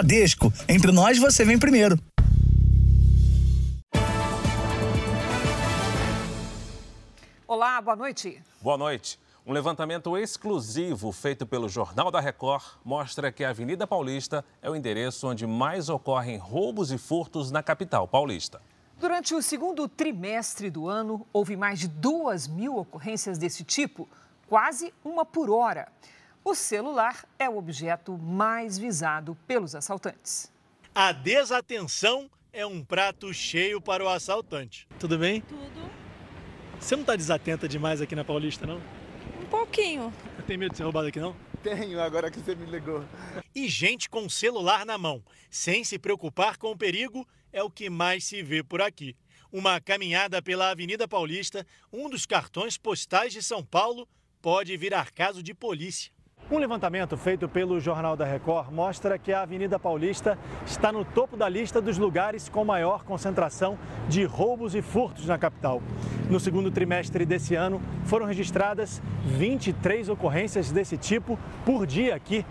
Bradesco. Entre nós, você vem primeiro. Olá, boa noite. Boa noite. Um levantamento exclusivo feito pelo Jornal da Record mostra que a Avenida Paulista é o endereço onde mais ocorrem roubos e furtos na capital paulista. Durante o segundo trimestre do ano, houve mais de duas mil ocorrências desse tipo, quase uma por hora. O celular é o objeto mais visado pelos assaltantes. A desatenção é um prato cheio para o assaltante. Tudo bem? Tudo. Você não está desatenta demais aqui na Paulista, não? Um pouquinho. Tem medo de ser roubado aqui, não? Tenho, agora que você me ligou. E gente com celular na mão, sem se preocupar com o perigo, é o que mais se vê por aqui. Uma caminhada pela Avenida Paulista, um dos cartões postais de São Paulo, pode virar caso de polícia. Um levantamento feito pelo Jornal da Record mostra que a Avenida Paulista está no topo da lista dos lugares com maior concentração de roubos e furtos na capital. No segundo trimestre desse ano, foram registradas 23 ocorrências desse tipo por dia aqui,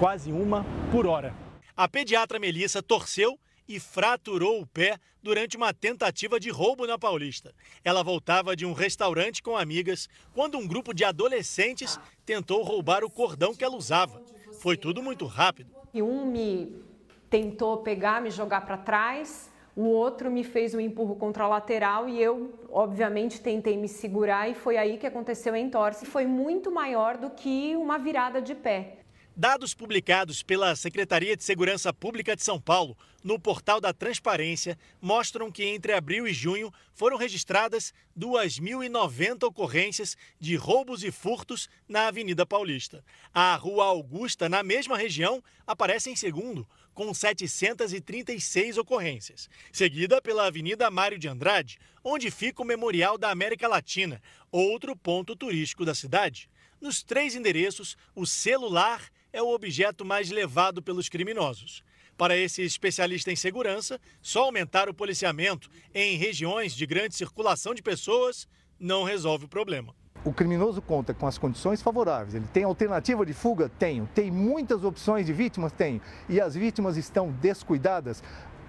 quase uma por hora. A pediatra Melissa torceu e fraturou o pé durante uma tentativa de roubo na Paulista. Ela voltava de um restaurante com amigas quando um grupo de adolescentes tentou roubar o cordão que ela usava. Foi tudo muito rápido. E um me tentou pegar, me jogar para trás, o outro me fez um empurro contra a lateral e eu, obviamente, tentei me segurar e foi aí que aconteceu a entorse. Foi muito maior do que uma virada de pé. Dados publicados pela Secretaria de Segurança Pública de São Paulo no portal da Transparência mostram que entre abril e junho foram registradas 2.090 ocorrências de roubos e furtos na Avenida Paulista. A Rua Augusta, na mesma região, aparece em segundo, com 736 ocorrências, seguida pela Avenida Mário de Andrade, onde fica o Memorial da América Latina, outro ponto turístico da cidade. Nos três endereços, o celular é o objeto mais levado pelos criminosos. Para esse especialista em segurança, só aumentar o policiamento em regiões de grande circulação de pessoas não resolve o problema. O criminoso conta com as condições favoráveis. Ele tem alternativa de fuga? Tenho. Tem muitas opções de vítimas? Tenho. E as vítimas estão descuidadas?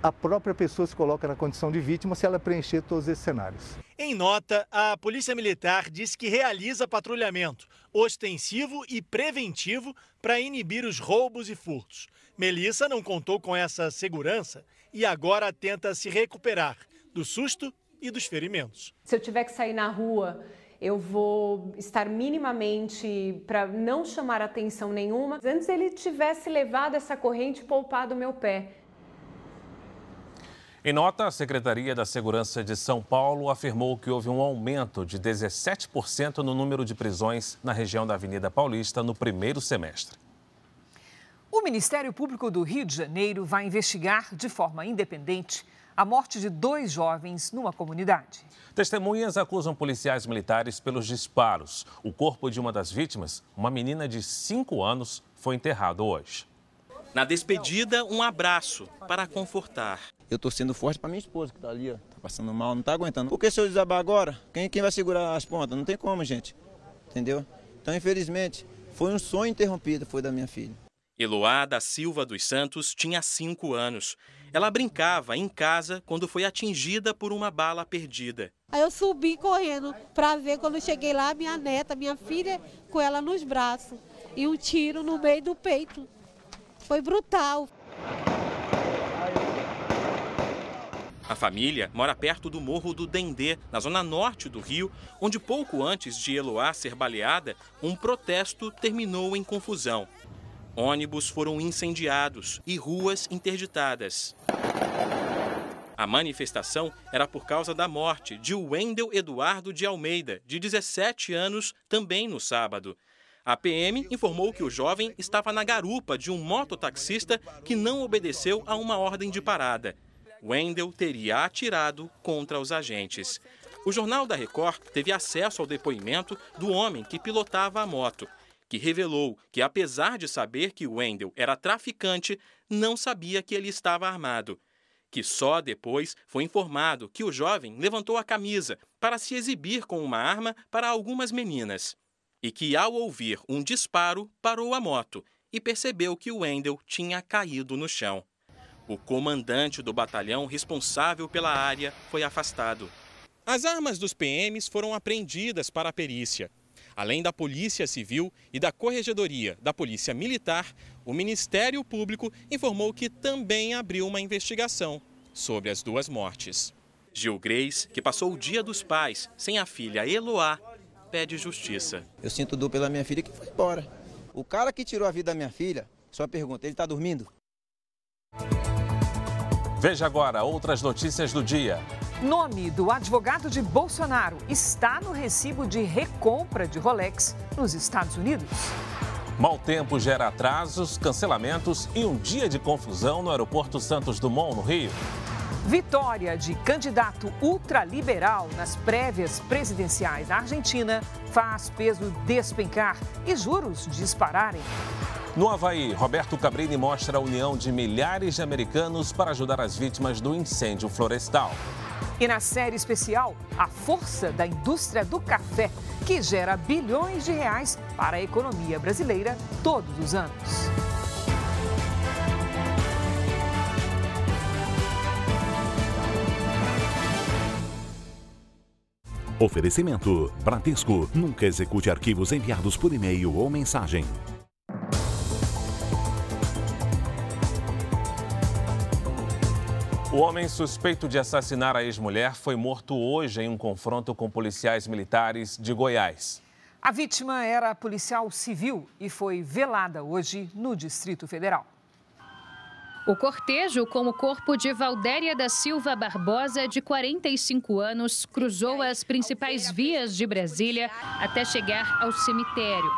a própria pessoa se coloca na condição de vítima se ela preencher todos esses cenários. Em nota, a Polícia Militar diz que realiza patrulhamento ostensivo e preventivo para inibir os roubos e furtos. Melissa não contou com essa segurança e agora tenta se recuperar do susto e dos ferimentos. Se eu tiver que sair na rua, eu vou estar minimamente para não chamar atenção nenhuma. Antes ele tivesse levado essa corrente e poupado meu pé. Em nota, a Secretaria da Segurança de São Paulo afirmou que houve um aumento de 17% no número de prisões na região da Avenida Paulista no primeiro semestre. O Ministério Público do Rio de Janeiro vai investigar de forma independente a morte de dois jovens numa comunidade. Testemunhas acusam policiais militares pelos disparos. O corpo de uma das vítimas, uma menina de 5 anos, foi enterrado hoje. Na despedida, um abraço para confortar. Eu tô sendo forte para minha esposa que tá ali, ó. Tá passando mal, não tá aguentando. Porque se eu desabar agora, quem, quem vai segurar as pontas? Não tem como, gente. Entendeu? Então, infelizmente, foi um sonho interrompido, foi da minha filha. Eloá da Silva dos Santos tinha cinco anos. Ela brincava em casa quando foi atingida por uma bala perdida. Aí eu subi correndo para ver quando cheguei lá, minha neta, minha filha, com ela nos braços. E um tiro no meio do peito. Foi brutal. A família mora perto do Morro do Dendê, na zona norte do Rio, onde pouco antes de Eloá ser baleada, um protesto terminou em confusão. Ônibus foram incendiados e ruas interditadas. A manifestação era por causa da morte de Wendel Eduardo de Almeida, de 17 anos, também no sábado. A PM informou que o jovem estava na garupa de um mototaxista que não obedeceu a uma ordem de parada. Wendel teria atirado contra os agentes. O Jornal da Record teve acesso ao depoimento do homem que pilotava a moto, que revelou que, apesar de saber que Wendel era traficante, não sabia que ele estava armado. Que só depois foi informado que o jovem levantou a camisa para se exibir com uma arma para algumas meninas e que, ao ouvir um disparo, parou a moto e percebeu que Wendel tinha caído no chão. O comandante do batalhão responsável pela área foi afastado. As armas dos PMs foram apreendidas para a perícia. Além da Polícia Civil e da Corregedoria da Polícia Militar, o Ministério Público informou que também abriu uma investigação sobre as duas mortes. Gil Greis, que passou o Dia dos Pais sem a filha Eloá, pede justiça. Eu sinto dor pela minha filha que foi embora. O cara que tirou a vida da minha filha, só pergunta, ele está dormindo? Veja agora outras notícias do dia. Nome do advogado de Bolsonaro está no recibo de recompra de Rolex nos Estados Unidos. Mau tempo gera atrasos, cancelamentos e um dia de confusão no aeroporto Santos Dumont, no Rio. Vitória de candidato ultraliberal nas prévias presidenciais da Argentina faz peso despencar e juros dispararem. No Havaí, Roberto Cabrini mostra a união de milhares de americanos para ajudar as vítimas do incêndio florestal. E na série especial, a força da indústria do café, que gera bilhões de reais para a economia brasileira todos os anos. Oferecimento: Bradesco. Nunca execute arquivos enviados por e-mail ou mensagem. O homem suspeito de assassinar a ex-mulher foi morto hoje em um confronto com policiais militares de Goiás. A vítima era policial civil e foi velada hoje no Distrito Federal. O cortejo com o corpo de Valdéria da Silva Barbosa, de 45 anos, cruzou as principais vias de Brasília até chegar ao cemitério.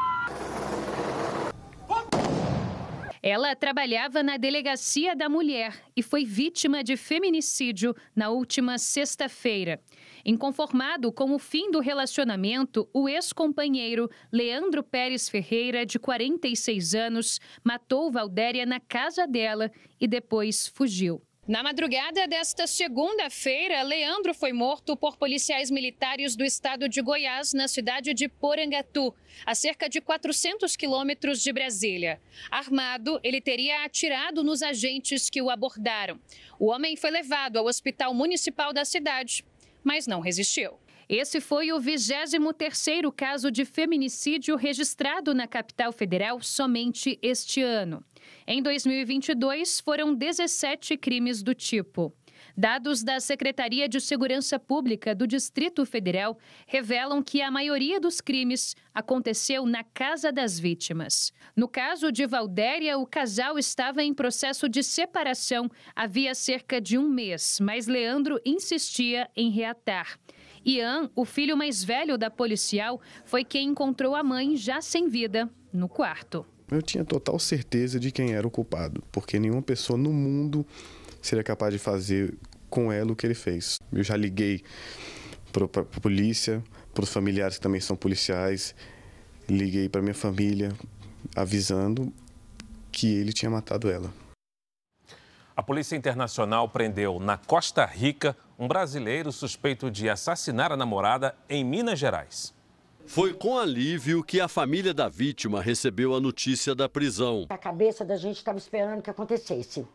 Ela trabalhava na Delegacia da Mulher e foi vítima de feminicídio na última sexta-feira. Inconformado com o fim do relacionamento, o ex-companheiro Leandro Pérez Ferreira, de 46 anos, matou Valdéria na casa dela e depois fugiu. Na madrugada desta segunda-feira, Leandro foi morto por policiais militares do estado de Goiás, na cidade de Porangatu, a cerca de 400 quilômetros de Brasília. Armado, ele teria atirado nos agentes que o abordaram. O homem foi levado ao hospital municipal da cidade mas não resistiu. Esse foi o 23º caso de feminicídio registrado na capital federal somente este ano. Em 2022, foram 17 crimes do tipo. Dados da Secretaria de Segurança Pública do Distrito Federal revelam que a maioria dos crimes aconteceu na casa das vítimas. No caso de Valdéria, o casal estava em processo de separação havia cerca de um mês, mas Leandro insistia em reatar. Ian, o filho mais velho da policial, foi quem encontrou a mãe já sem vida no quarto. Eu tinha total certeza de quem era o culpado, porque nenhuma pessoa no mundo seria capaz de fazer com ela o que ele fez. Eu já liguei para a polícia, para os familiares que também são policiais, liguei para minha família avisando que ele tinha matado ela. A Polícia Internacional prendeu na Costa Rica um brasileiro suspeito de assassinar a namorada em Minas Gerais. Foi com alívio que a família da vítima recebeu a notícia da prisão. A cabeça da gente estava esperando que acontecesse.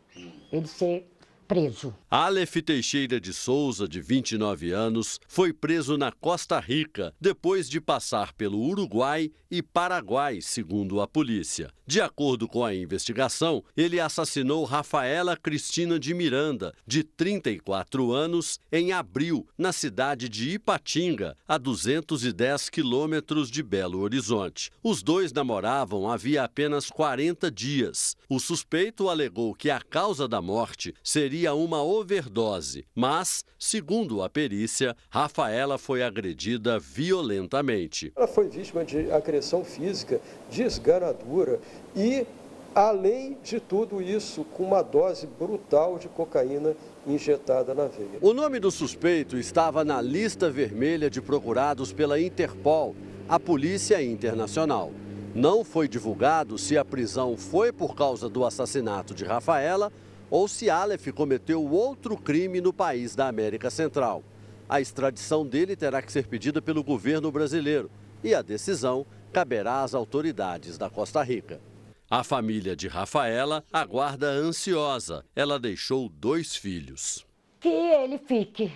Ele ser preso. Aleph Teixeira de Souza, de 29 anos, foi preso na Costa Rica depois de passar pelo Uruguai e Paraguai, segundo a polícia. De acordo com a investigação, ele assassinou Rafaela Cristina de Miranda, de 34 anos, em abril, na cidade de Ipatinga, a 210 quilômetros de Belo Horizonte. Os dois namoravam havia apenas 40 dias. O suspeito alegou que a causa da morte seria uma overdose, mas, segundo a perícia, Rafaela foi agredida violentamente. Ela foi vítima de agressão física desgarradora e, além de tudo isso, com uma dose brutal de cocaína injetada na veia. O nome do suspeito estava na lista vermelha de procurados pela Interpol, a Polícia Internacional. Não foi divulgado se a prisão foi por causa do assassinato de Rafaela ou se Aleph cometeu outro crime no país da América Central. A extradição dele terá que ser pedida pelo governo brasileiro e a decisão caberá às autoridades da Costa Rica. A família de Rafaela aguarda ansiosa. Ela deixou dois filhos. Que ele fique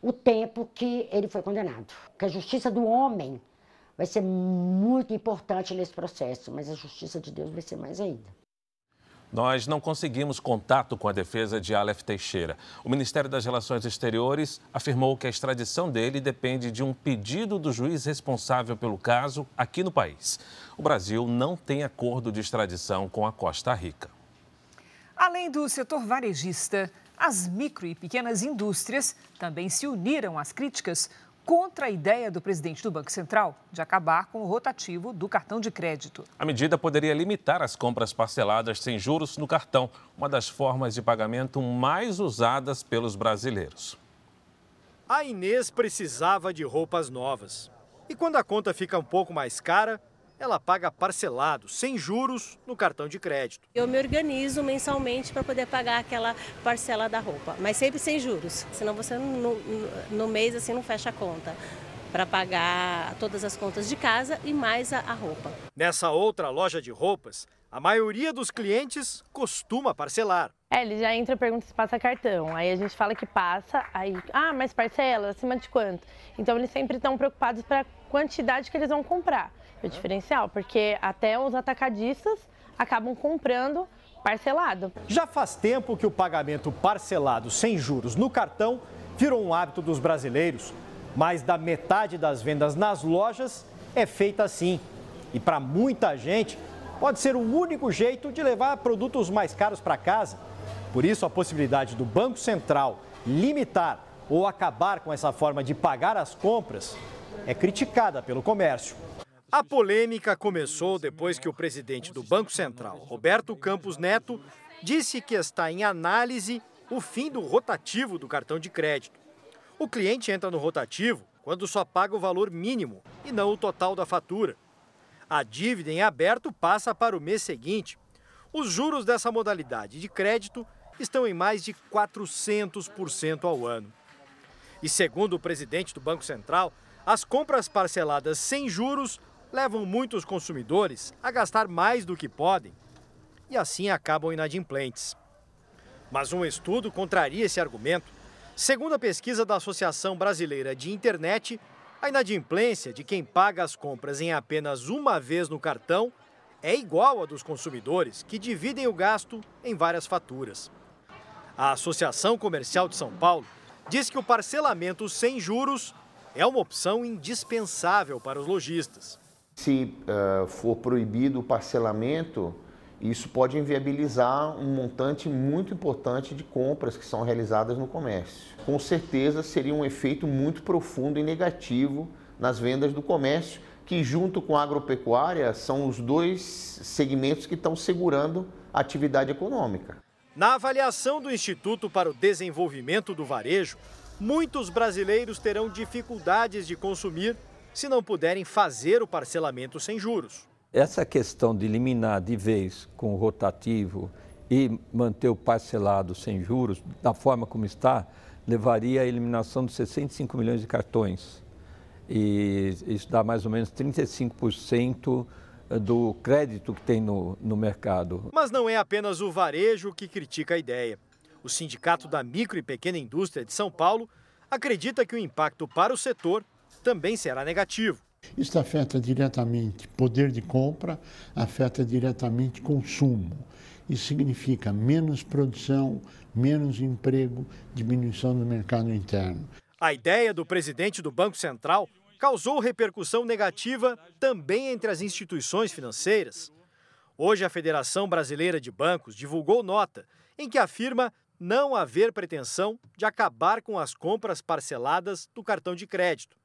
o tempo que ele foi condenado. Que a justiça do homem vai ser muito importante nesse processo, mas a justiça de Deus vai ser mais ainda. Nós não conseguimos contato com a defesa de Aleph Teixeira. O Ministério das Relações Exteriores afirmou que a extradição dele depende de um pedido do juiz responsável pelo caso aqui no país. O Brasil não tem acordo de extradição com a Costa Rica. Além do setor varejista, as micro e pequenas indústrias também se uniram às críticas contra a ideia do presidente do Banco Central de acabar com o rotativo do cartão de crédito. A medida poderia limitar as compras parceladas sem juros no cartão, uma das formas de pagamento mais usadas pelos brasileiros. A Inês precisava de roupas novas. E quando a conta fica um pouco mais cara, ela paga parcelado, sem juros, no cartão de crédito. Eu me organizo mensalmente para poder pagar aquela parcela da roupa, mas sempre sem juros, senão você no, no mês assim não fecha a conta para pagar todas as contas de casa e mais a, a, roupa. Nessa outra loja de roupas, a maioria dos clientes costuma parcelar. É, ele já entra e pergunta se passa cartão. Aí a gente fala que passa, aí, ah, mas parcela, acima de quanto? Então eles sempre estão preocupados para a quantidade que eles vão comprar o diferencial, porque até os atacadistas acabam comprando parcelado. Já faz tempo que o pagamento parcelado sem juros no cartão virou um hábito dos brasileiros. Mais da metade das vendas nas lojas é feita assim. E para muita gente, pode ser o único jeito de levar produtos mais caros para casa. Por isso, a possibilidade do Banco Central limitar ou acabar com essa forma de pagar as compras é criticada pelo comércio. A polêmica começou depois que o presidente do Banco Central, Roberto Campos Neto, disse que está em análise o fim do rotativo do cartão de crédito. O cliente entra no rotativo quando só paga o valor mínimo e não o total da fatura. A dívida em aberto passa para o mês seguinte. Os juros dessa modalidade de crédito estão em mais de 400% ao ano. E segundo o presidente do Banco Central, as compras parceladas sem juros levam muitos consumidores a gastar mais do que podem e assim acabam inadimplentes. Mas um estudo contraria esse argumento. Segundo a pesquisa da Associação Brasileira de Internet, a inadimplência de quem paga as compras em apenas uma vez no cartão é igual à dos consumidores que dividem o gasto em várias faturas. A Associação Comercial de São Paulo diz que o parcelamento sem juros é uma opção indispensável para os lojistas. Se uh, for proibido o parcelamento, isso pode inviabilizar um montante muito importante de compras que são realizadas no comércio. Com certeza seria um efeito muito profundo e negativo nas vendas do comércio, que junto com a agropecuária são os dois segmentos que estão segurando a atividade econômica. Na avaliação do Instituto para o Desenvolvimento do Varejo, muitos brasileiros terão dificuldades de consumir se não puderem fazer o parcelamento sem juros. Essa questão de eliminar de vez com o rotativo e manter o parcelado sem juros, da forma como está, levaria à eliminação de 65 milhões de cartões. E isso dá mais ou menos 35% do crédito que tem no, no mercado. Mas não é apenas o varejo que critica a ideia. O Sindicato da Micro e Pequena Indústria de São Paulo acredita que o impacto para o setor também será negativo. Isso afeta diretamente poder de compra, afeta diretamente consumo. Isso significa menos produção, menos emprego, diminuição do mercado interno. A ideia do presidente do Banco Central causou repercussão negativa também entre as instituições financeiras. Hoje, a Federação Brasileira de Bancos divulgou nota em que afirma não haver pretensão de acabar com as compras parceladas do cartão de crédito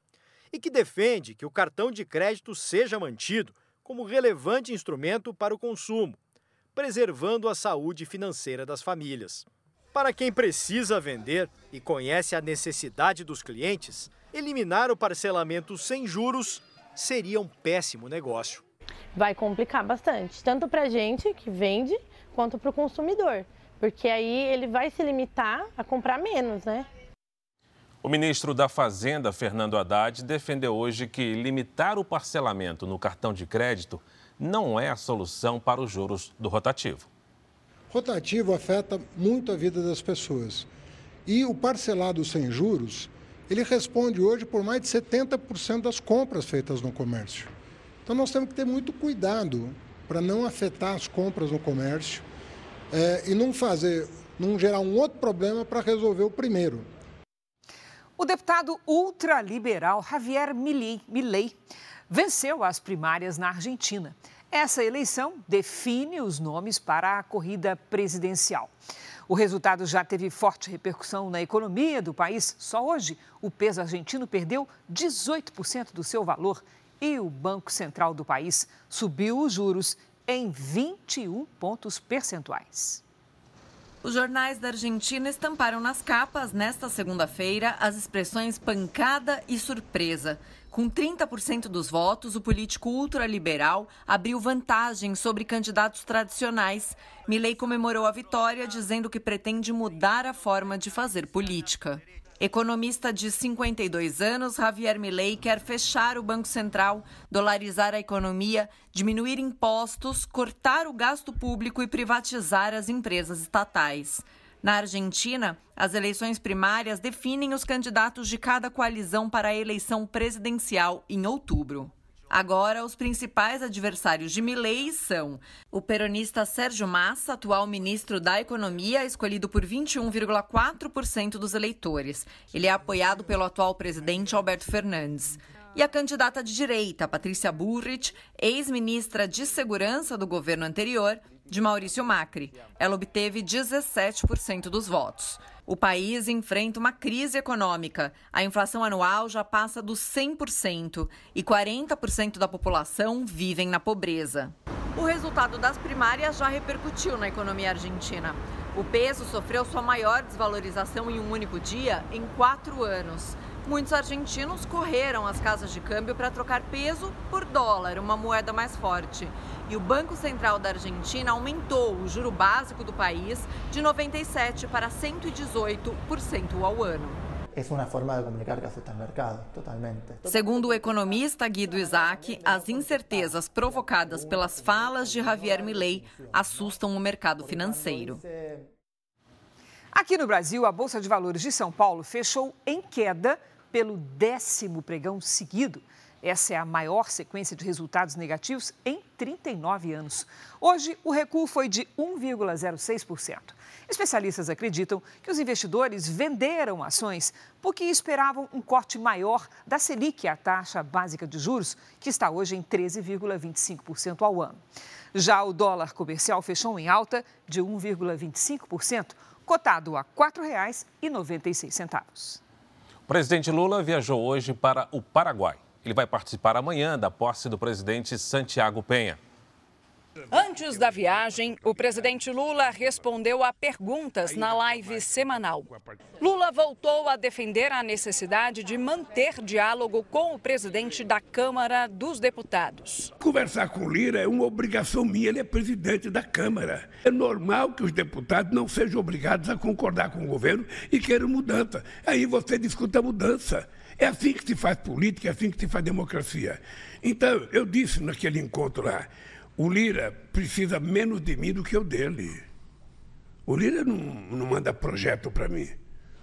e que defende que o cartão de crédito seja mantido como relevante instrumento para o consumo, preservando a saúde financeira das famílias. Para quem precisa vender e conhece a necessidade dos clientes, eliminar o parcelamento sem juros seria um péssimo negócio. Vai complicar bastante, tanto para a gente que vende, quanto para o consumidor, porque aí ele vai se limitar a comprar menos, né? O ministro da Fazenda, Fernando Haddad, defendeu hoje que limitar o parcelamento no cartão de crédito não é a solução para os juros do rotativo. Rotativo afeta muito a vida das pessoas. E o parcelado sem juros, ele responde hoje por mais de 70% das compras feitas no comércio. Então nós temos que ter muito cuidado para não afetar as compras no comércio é, e não fazer, não gerar um outro problema para resolver o primeiro. O deputado ultraliberal Javier Milei venceu as primárias na Argentina. Essa eleição define os nomes para a corrida presidencial. O resultado já teve forte repercussão na economia do país. Só hoje, o peso argentino perdeu 18% do seu valor e o Banco Central do país subiu os juros em 21 pontos percentuais. Os jornais da Argentina estamparam nas capas, nesta segunda-feira, as expressões pancada e surpresa. Com 30% dos votos, o político ultraliberal abriu vantagem sobre candidatos tradicionais. Milley comemorou a vitória, dizendo que pretende mudar a forma de fazer política. Economista de 52 anos, Javier Milei quer fechar o Banco Central, dolarizar a economia, diminuir impostos, cortar o gasto público e privatizar as empresas estatais. Na Argentina, as eleições primárias definem os candidatos de cada coalizão para a eleição presidencial em outubro. Agora, os principais adversários de Milley são o peronista Sérgio Massa, atual ministro da Economia, escolhido por 21,4% dos eleitores. Ele é apoiado pelo atual presidente Alberto Fernandes. E a candidata de direita, Patrícia Burrich, ex-ministra de Segurança do governo anterior, de Maurício Macri. Ela obteve 17% dos votos. O país enfrenta uma crise econômica. A inflação anual já passa dos 100% e 40% da população vivem na pobreza. O resultado das primárias já repercutiu na economia argentina. O peso sofreu sua maior desvalorização em um único dia em quatro anos. Muitos argentinos correram às casas de câmbio para trocar peso por dólar, uma moeda mais forte. E o Banco Central da Argentina aumentou o juro básico do país de 97% para 118% ao ano. É uma forma de comunicar que afeta o mercado, totalmente. Segundo o economista Guido Isaac, as incertezas provocadas pelas falas de Javier Milei assustam o mercado financeiro. Aqui no Brasil, a Bolsa de Valores de São Paulo fechou em queda pelo décimo pregão seguido. Essa é a maior sequência de resultados negativos em 39 anos. Hoje, o recuo foi de 1,06%. Especialistas acreditam que os investidores venderam ações porque esperavam um corte maior da Selic, a taxa básica de juros, que está hoje em 13,25% ao ano. Já o dólar comercial fechou em alta de 1,25%, cotado a R$ 4,96. Presidente Lula viajou hoje para o Paraguai. Ele vai participar amanhã da posse do presidente Santiago Penha. Antes da viagem, o presidente Lula respondeu a perguntas na live semanal. Lula voltou a defender a necessidade de manter diálogo com o presidente da Câmara dos Deputados. Conversar com Lira é uma obrigação minha, ele é presidente da Câmara. É normal que os deputados não sejam obrigados a concordar com o governo e queiram mudança. Aí você discuta a mudança. É assim que se faz política, é assim que se faz democracia. Então, eu disse naquele encontro lá, o Lira precisa menos de mim do que eu dele. O Lira não, não manda projeto para mim.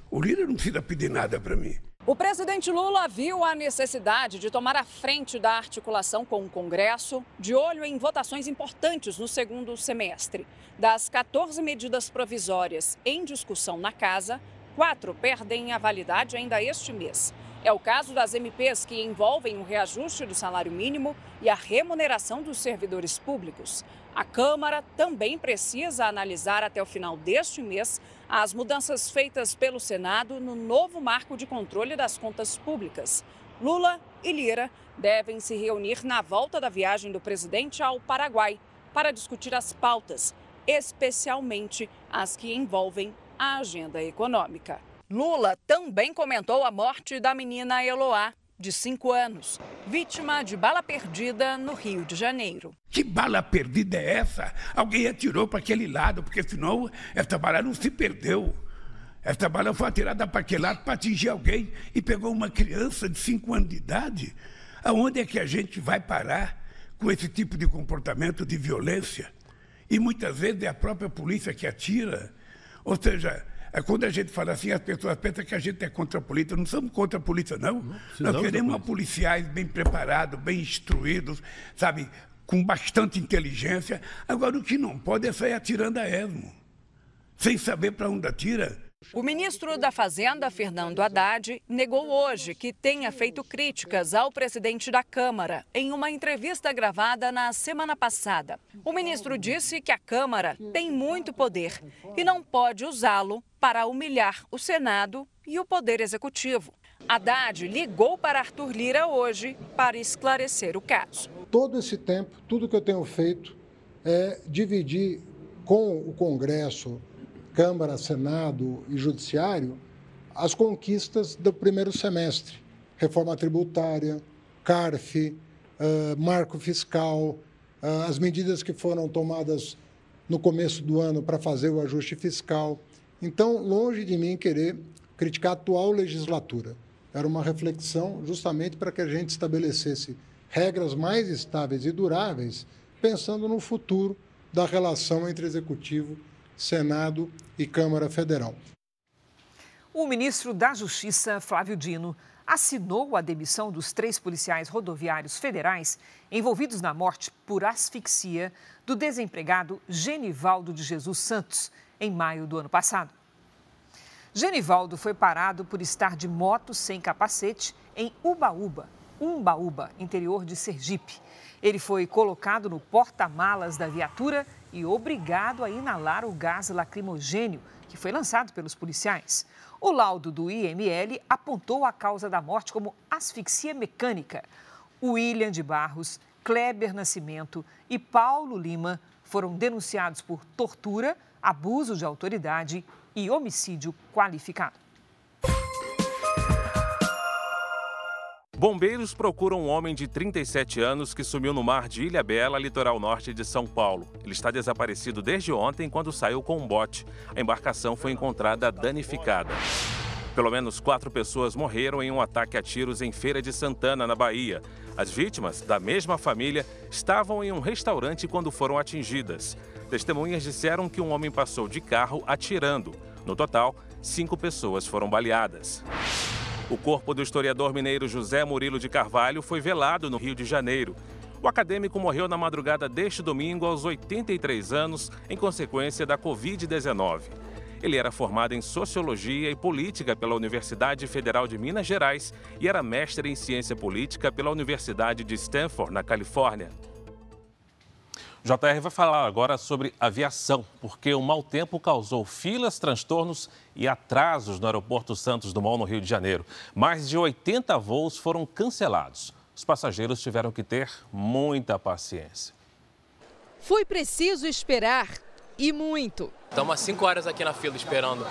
O Lira não precisa pedir nada para mim. O presidente Lula viu a necessidade de tomar a frente da articulação com o Congresso, de olho em votações importantes no segundo semestre. Das 14 medidas provisórias em discussão na casa, quatro perdem a validade ainda este mês. É o caso das MPs que envolvem o reajuste do salário mínimo e a remuneração dos servidores públicos. A Câmara também precisa analisar até o final deste mês as mudanças feitas pelo Senado no novo marco de controle das contas públicas. Lula e Lira devem se reunir na volta da viagem do presidente ao Paraguai para discutir as pautas, especialmente as que envolvem a agenda econômica. Lula também comentou a morte da menina Eloá, de 5 anos, vítima de bala perdida no Rio de Janeiro. Que bala perdida é essa? Alguém atirou para aquele lado, porque senão essa bala não se perdeu. Essa bala foi atirada para aquele lado para atingir alguém e pegou uma criança de 5 anos de idade. Aonde é que a gente vai parar? com esse tipo de comportamento de violência. E muitas vezes é a própria polícia que atira. Ou seja, é quando a gente fala assim, as pessoas pensam que a gente é contra a polícia. Não somos contra a polícia, não. não Nós queremos policiais bem preparados, bem instruídos, sabe, com bastante inteligência. Agora, o que não pode é sair atirando a esmo, sem saber para onde atira. O ministro da Fazenda, Fernando Haddad, negou hoje que tenha feito críticas ao presidente da Câmara em uma entrevista gravada na semana passada. O ministro disse que a Câmara tem muito poder e não pode usá-lo para humilhar o Senado e o Poder Executivo. Haddad ligou para Arthur Lira hoje para esclarecer o caso. Todo esse tempo, tudo que eu tenho feito é dividir com o Congresso, Câmara, Senado e Judiciário as conquistas do primeiro semestre. Reforma tributária, CARF, uh, marco fiscal, uh, as medidas que foram tomadas no começo do ano para fazer o ajuste fiscal. Então, longe de mim querer criticar a atual legislatura. Era uma reflexão justamente para que a gente estabelecesse regras mais estáveis e duráveis, pensando no futuro da relação entre executivo Senado e Câmara Federal. O ministro da Justiça, Flávio Dino, assinou a demissão dos três policiais rodoviários federais envolvidos na morte por asfixia do desempregado Genivaldo de Jesus Santos, em maio do ano passado. Genivaldo foi parado por estar de moto sem capacete em Ubaúba, Umbaúba, interior de Sergipe. Ele foi colocado no porta-malas da viatura e obrigado a inalar o gás lacrimogênio que foi lançado pelos policiais. O laudo do IML apontou a causa da morte como asfixia mecânica. William de Barros, Kleber Nascimento e Paulo Lima foram denunciados por tortura, abuso de autoridade e homicídio qualificado. Bombeiros procuram um homem de 37 anos que sumiu no mar de Ilha Bela, litoral norte de São Paulo. Ele está desaparecido desde ontem, quando saiu com um bote. A embarcação foi encontrada danificada. Pelo menos quatro pessoas morreram em um ataque a tiros em Feira de Santana, na Bahia. As vítimas, da mesma família, estavam em um restaurante quando foram atingidas. Testemunhas disseram que um homem passou de carro atirando. No total, cinco pessoas foram baleadas. O corpo do historiador mineiro José Murilo de Carvalho foi velado no Rio de Janeiro. O acadêmico morreu na madrugada deste domingo aos 83 anos em consequência da Covid-19. Ele era formado em Sociologia e Política pela Universidade Federal de Minas Gerais e era mestre em Ciência Política pela Universidade de Stanford, na Califórnia. JR vai falar agora sobre aviação, porque o mau tempo causou filas, transtornos e atrasos no aeroporto Santos Dumont, no Rio de Janeiro. Mais de 80 voos foram cancelados. Os passageiros tiveram que ter muita paciência. Foi preciso esperar e muito. Estamos há cinco horas aqui na fila esperando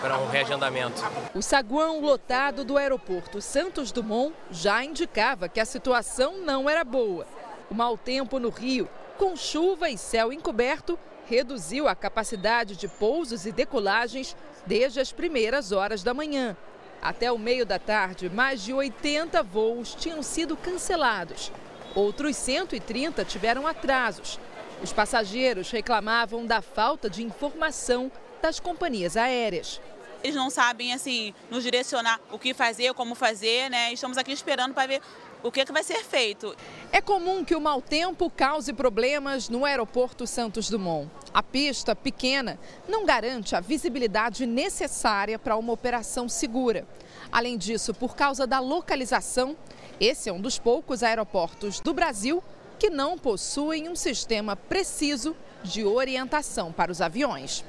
para um reagendamento. O saguão lotado do aeroporto Santos Dumont já indicava que a situação não era boa. O mau tempo no Rio com chuva e céu encoberto, reduziu a capacidade de pousos e decolagens desde as primeiras horas da manhã. Até o meio da tarde, mais de 80 voos tinham sido cancelados. Outros 130 tiveram atrasos. Os passageiros reclamavam da falta de informação das companhias aéreas. Eles não sabem assim nos direcionar o que fazer, como fazer, né? Estamos aqui esperando para ver o que, é que vai ser feito. É comum que o mau tempo cause problemas no aeroporto Santos Dumont. A pista pequena não garante a visibilidade necessária para uma operação segura. Além disso, por causa da localização, esse é um dos poucos aeroportos do Brasil que não possuem um sistema preciso de orientação para os aviões.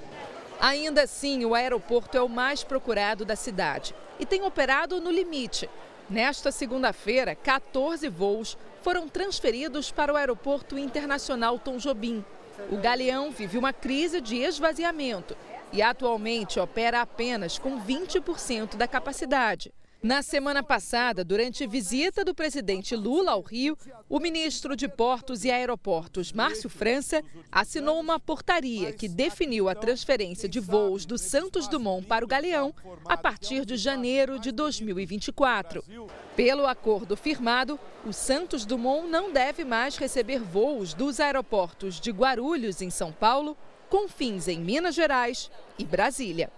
Ainda assim, o aeroporto é o mais procurado da cidade e tem operado no limite, Nesta segunda-feira, 14 voos foram transferidos para o Aeroporto Internacional Tom Jobim. O Galeão vive uma crise de esvaziamento e atualmente opera apenas com 20% da capacidade. Na semana passada, durante visita do presidente Lula ao Rio, o ministro de Portos e Aeroportos, Márcio França, assinou uma portaria que definiu a transferência de voos do Santos Dumont para o Galeão a partir de janeiro de 2024. Pelo acordo firmado, o Santos Dumont não deve mais receber voos dos aeroportos de Guarulhos, em São Paulo, Confins, em Minas Gerais e Brasília.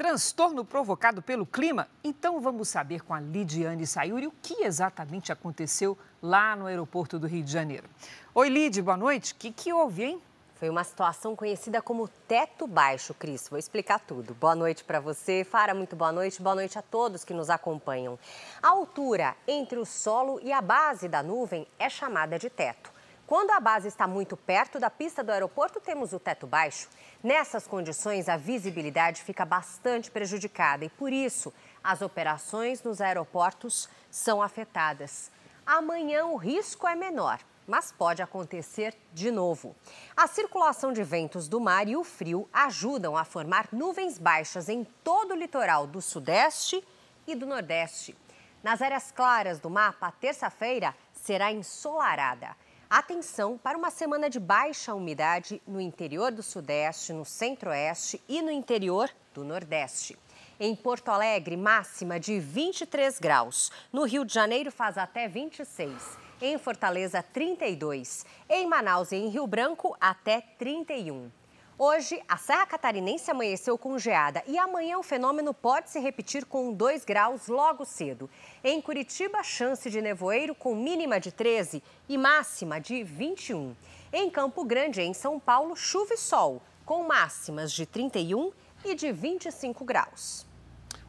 Transtorno provocado pelo clima? Então vamos saber com a Lidiane Sayuri o que exatamente aconteceu lá no aeroporto do Rio de Janeiro. Oi, Lid, boa noite. O que, que houve, hein? Foi uma situação conhecida como teto baixo, Cris. Vou explicar tudo. Boa noite para você. Fara, muito boa noite. Boa noite a todos que nos acompanham. A altura entre o solo e a base da nuvem é chamada de teto. Quando a base está muito perto da pista do aeroporto, temos o teto baixo. Nessas condições, a visibilidade fica bastante prejudicada e, por isso, as operações nos aeroportos são afetadas. Amanhã o risco é menor, mas pode acontecer de novo. A circulação de ventos do mar e o frio ajudam a formar nuvens baixas em todo o litoral do Sudeste e do Nordeste. Nas áreas claras do mapa, terça-feira será ensolarada. Atenção para uma semana de baixa umidade no interior do Sudeste, no Centro-Oeste e no interior do Nordeste. Em Porto Alegre, máxima de 23 graus. No Rio de Janeiro, faz até 26. Em Fortaleza, 32. Em Manaus e em Rio Branco, até 31. Hoje, a Serra Catarinense amanheceu com geada e amanhã o fenômeno pode se repetir com 2 graus logo cedo. Em Curitiba, chance de nevoeiro com mínima de 13 e máxima de 21. Em Campo Grande, em São Paulo, chuva e sol, com máximas de 31 e de 25 graus.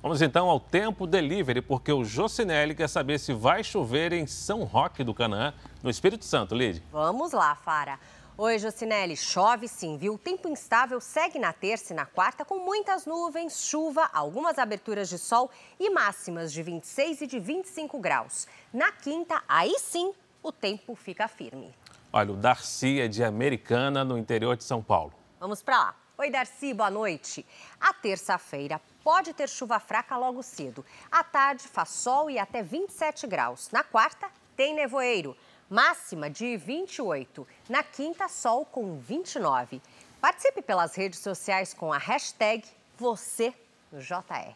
Vamos então ao tempo delivery, porque o Jocinelli quer saber se vai chover em São Roque do Canaã, no Espírito Santo, Lid. Vamos lá, Fara. Oi, Jocinelli. Chove sim, viu? Tempo instável segue na terça e na quarta com muitas nuvens, chuva, algumas aberturas de sol e máximas de 26 e de 25 graus. Na quinta, aí sim, o tempo fica firme. Olha, o Darcy é de Americana, no interior de São Paulo. Vamos para lá. Oi, Darcy, boa noite. A terça-feira pode ter chuva fraca logo cedo. À tarde faz sol e até 27 graus. Na quarta, tem nevoeiro máxima de 28. Na quinta, sol com 29. Participe pelas redes sociais com a hashtag você no JR.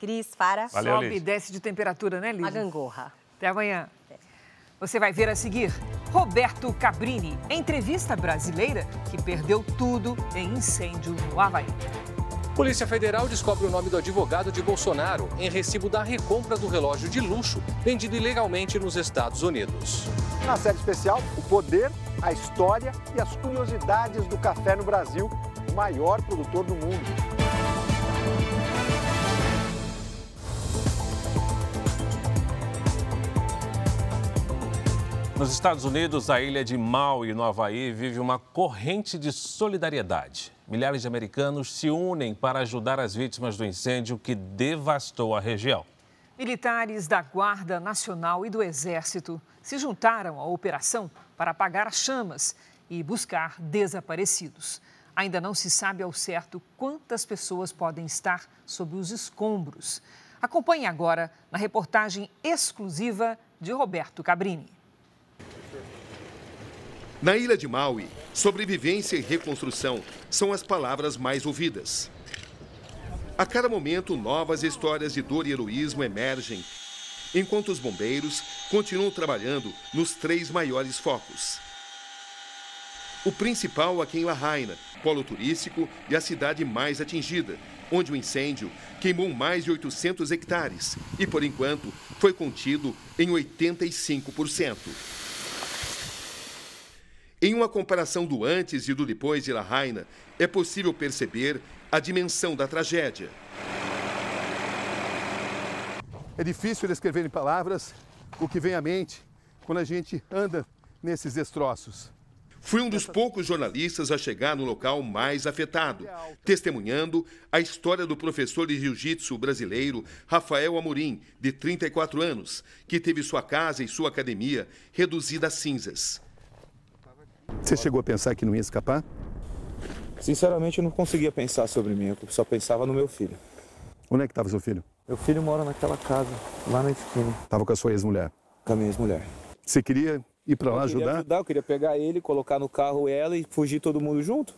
Cris, para. Valeu, Sobe e desce de temperatura, né, Liz? A gangorra. Até amanhã. Você vai ver a seguir Roberto Cabrini, entrevista brasileira que perdeu tudo em incêndio no Havaí. Polícia Federal descobre o nome do advogado de Bolsonaro em recibo da recompra do relógio de luxo vendido ilegalmente nos Estados Unidos. Na série especial, o poder, a história e as curiosidades do café no Brasil, o maior produtor do mundo. Nos Estados Unidos, a ilha de Maui, no Havaí, vive uma corrente de solidariedade. Milhares de americanos se unem para ajudar as vítimas do incêndio que devastou a região. Militares da Guarda Nacional e do Exército se juntaram à operação para apagar as chamas e buscar desaparecidos. Ainda não se sabe ao certo quantas pessoas podem estar sob os escombros. Acompanhe agora na reportagem exclusiva de Roberto Cabrini. Na ilha de Maui, sobrevivência e reconstrução são as palavras mais ouvidas. A cada momento, novas histórias de dor e heroísmo emergem, enquanto os bombeiros continuam trabalhando nos três maiores focos. O principal aqui em Lahaina, polo turístico e a cidade mais atingida, onde o incêndio queimou mais de 800 hectares e, por enquanto, foi contido em 85%. Em uma comparação do antes e do depois de Lahaina, é possível perceber a dimensão da tragédia. É difícil descrever em palavras o que vem à mente quando a gente anda nesses destroços. Fui um dos poucos jornalistas a chegar no local mais afetado, testemunhando a história do professor de jiu-jitsu brasileiro Rafael Amorim, de 34 anos, que teve sua casa e sua academia reduzida a cinzas. Você chegou a pensar que não ia escapar? Sinceramente, eu não conseguia pensar sobre mim, eu só pensava no meu filho. Onde é que estava seu filho? Meu filho mora naquela casa, lá na esquina. Tava com a sua ex-mulher? Com a minha ex-mulher. Você queria ir para lá eu queria ajudar? ajudar? Eu queria pegar ele, colocar no carro ela e fugir todo mundo junto.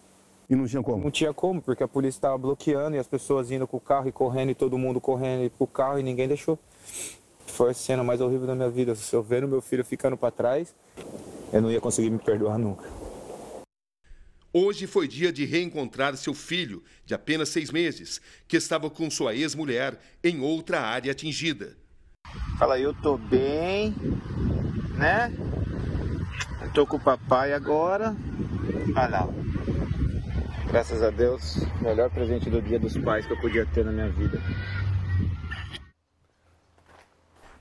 E não tinha como? Não tinha como, porque a polícia estava bloqueando e as pessoas indo com o carro e correndo e todo mundo correndo pro carro e ninguém deixou. Foi a cena mais horrível da minha vida. Se eu vendo meu filho ficando para trás, eu não ia conseguir me perdoar nunca. Hoje foi dia de reencontrar seu filho, de apenas seis meses, que estava com sua ex-mulher em outra área atingida. Fala, eu tô bem, né? Eu tô com o papai agora. Ah, não. Graças a Deus, melhor presente do dia dos pais que eu podia ter na minha vida.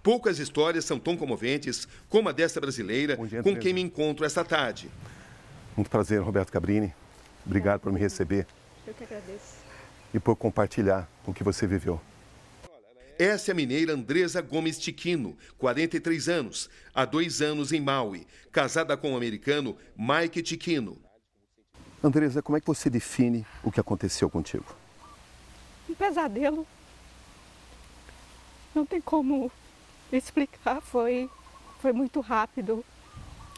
Poucas histórias são tão comoventes como a desta brasileira com quem me encontro esta tarde. Muito prazer, Roberto Cabrini. Obrigado por me receber Eu que agradeço. e por compartilhar o que você viveu. Essa é a mineira Andresa Gomes Tiquino, 43 anos, há dois anos em Maui, casada com o americano Mike Tiquino. Andresa, como é que você define o que aconteceu contigo? Um pesadelo. Não tem como explicar, foi, foi muito rápido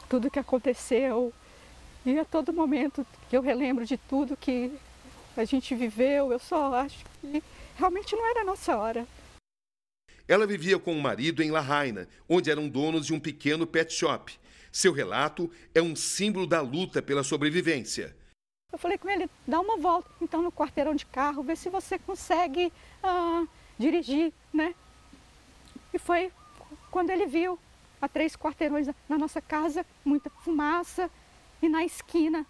tudo que aconteceu. E a todo momento que eu relembro de tudo que a gente viveu, eu só acho que realmente não era a nossa hora. Ela vivia com o marido em Lahaina, onde eram donos de um pequeno pet shop. Seu relato é um símbolo da luta pela sobrevivência. Eu falei com ele, dá uma volta então no quarteirão de carro, vê se você consegue ah, dirigir, né? E foi quando ele viu a três quarteirões na nossa casa, muita fumaça, e na esquina,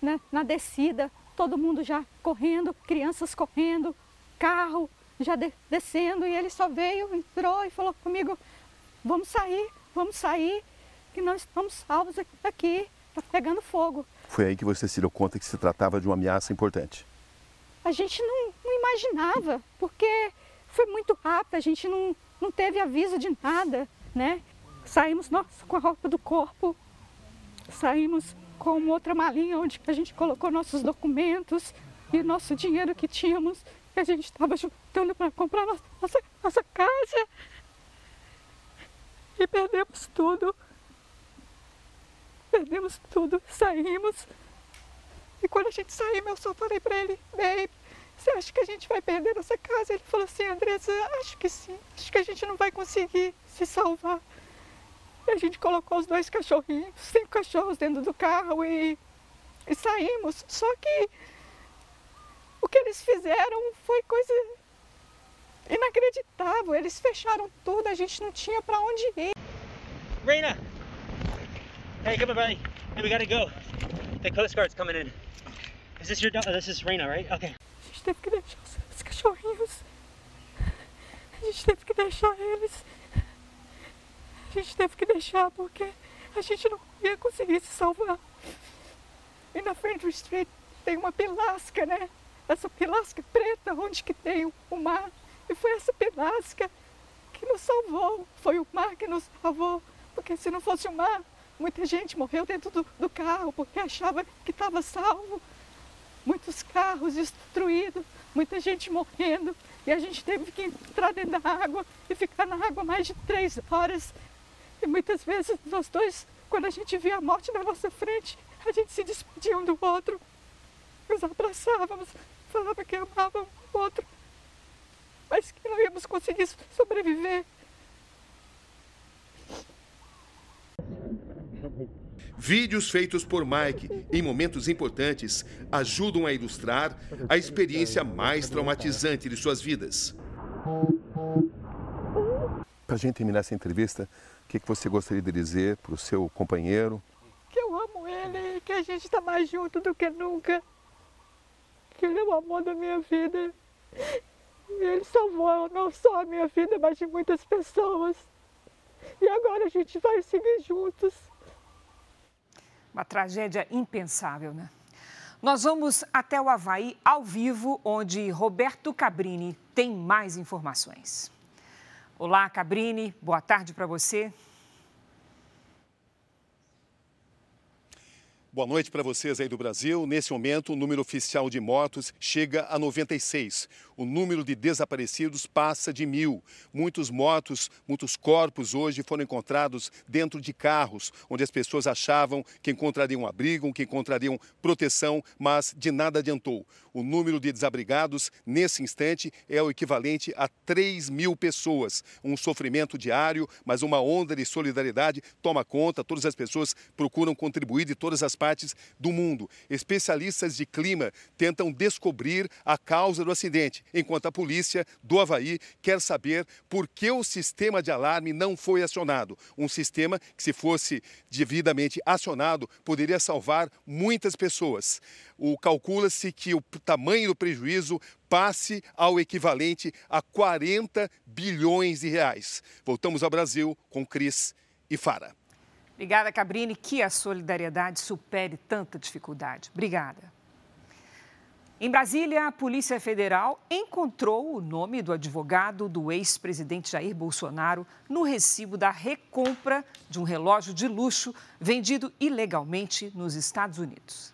né, na descida, todo mundo já correndo, crianças correndo, carro já de descendo, e ele só veio, entrou e falou comigo, vamos sair, vamos sair, que nós estamos salvos aqui, está pegando fogo. Foi aí que você se deu conta que se tratava de uma ameaça importante. A gente não, não imaginava, porque foi muito rápido, a gente não, não teve aviso de nada, né? Saímos nossa, com a roupa do corpo, saímos com outra malinha onde a gente colocou nossos documentos e nosso dinheiro que tínhamos, que a gente estava juntando para comprar nossa, nossa, casa. E perdemos tudo. Perdemos tudo, saímos. E quando a gente saiu, eu só falei para ele, babe, você acha que a gente vai perder nossa casa? Ele falou assim, Andressa, acho que sim. Acho que a gente não vai conseguir se salvar. E a gente colocou os dois cachorrinhos, cinco cachorros dentro do carro e, e saímos. Só que o que eles fizeram foi coisa inacreditável. Eles fecharam tudo, a gente não tinha para onde ir. Raina! Hey, come on, buddy. Hey, we gotta go. The Coast Guard's coming in. Is this your? Oh, this is Raina, right? Okay. Gente teve que deixar os, os cachorrinhos. A gente teve que deixar eles. A gente teve que deixar porque a gente não ia conseguir se salvar. E na frente do street tem uma pilasca, né? Essa pilasca preta, onde que tem o mar. E foi essa pilasca que nos salvou. Foi o mar que nos salvou. Porque se não fosse o mar, muita gente morreu dentro do, do carro porque achava que estava salvo. Muitos carros destruídos, muita gente morrendo. E a gente teve que entrar dentro da água e ficar na água mais de três horas. E muitas vezes nós dois, quando a gente via a morte na nossa frente, a gente se despedia um do outro. Nos abraçávamos, falava que amava um o outro, mas que não íamos conseguir sobreviver. Vídeos feitos por Mike em momentos importantes ajudam a ilustrar a experiência mais traumatizante de suas vidas. Para a gente terminar essa entrevista, o que, você gostaria de dizer para o seu companheiro? Que eu amo ele e que a gente está mais junto do que nunca. Que ele é o amor da minha vida. E ele salvou não só a minha vida, mas de muitas pessoas. E agora a gente vai seguir juntos. Uma tragédia impensável, né? Nós vamos até o Havaí ao vivo, onde Roberto Cabrini tem mais informações. Olá, Cabrini, boa tarde para você. Boa noite para vocês aí do Brasil. Nesse momento, o número oficial de mortos chega a 96. O número de desaparecidos passa de mil. Muitos mortos, muitos corpos hoje foram encontrados dentro de carros, onde as pessoas achavam que encontrariam abrigo, que encontrariam proteção, mas de nada adiantou. O número de desabrigados, nesse instante, é o equivalente a 3 mil pessoas. Um sofrimento diário, mas uma onda de solidariedade toma conta. Todas as pessoas procuram contribuir de todas as partes do mundo. Especialistas de clima tentam descobrir a causa do acidente, enquanto a polícia do Havaí quer saber por que o sistema de alarme não foi acionado. Um sistema que, se fosse devidamente acionado, poderia salvar muitas pessoas. O calcula-se que o tamanho do prejuízo passe ao equivalente a 40 bilhões de reais. Voltamos ao Brasil com Cris e Fara. Obrigada, Cabrini. Que a solidariedade supere tanta dificuldade. Obrigada. Em Brasília, a Polícia Federal encontrou o nome do advogado do ex-presidente Jair Bolsonaro no recibo da recompra de um relógio de luxo vendido ilegalmente nos Estados Unidos.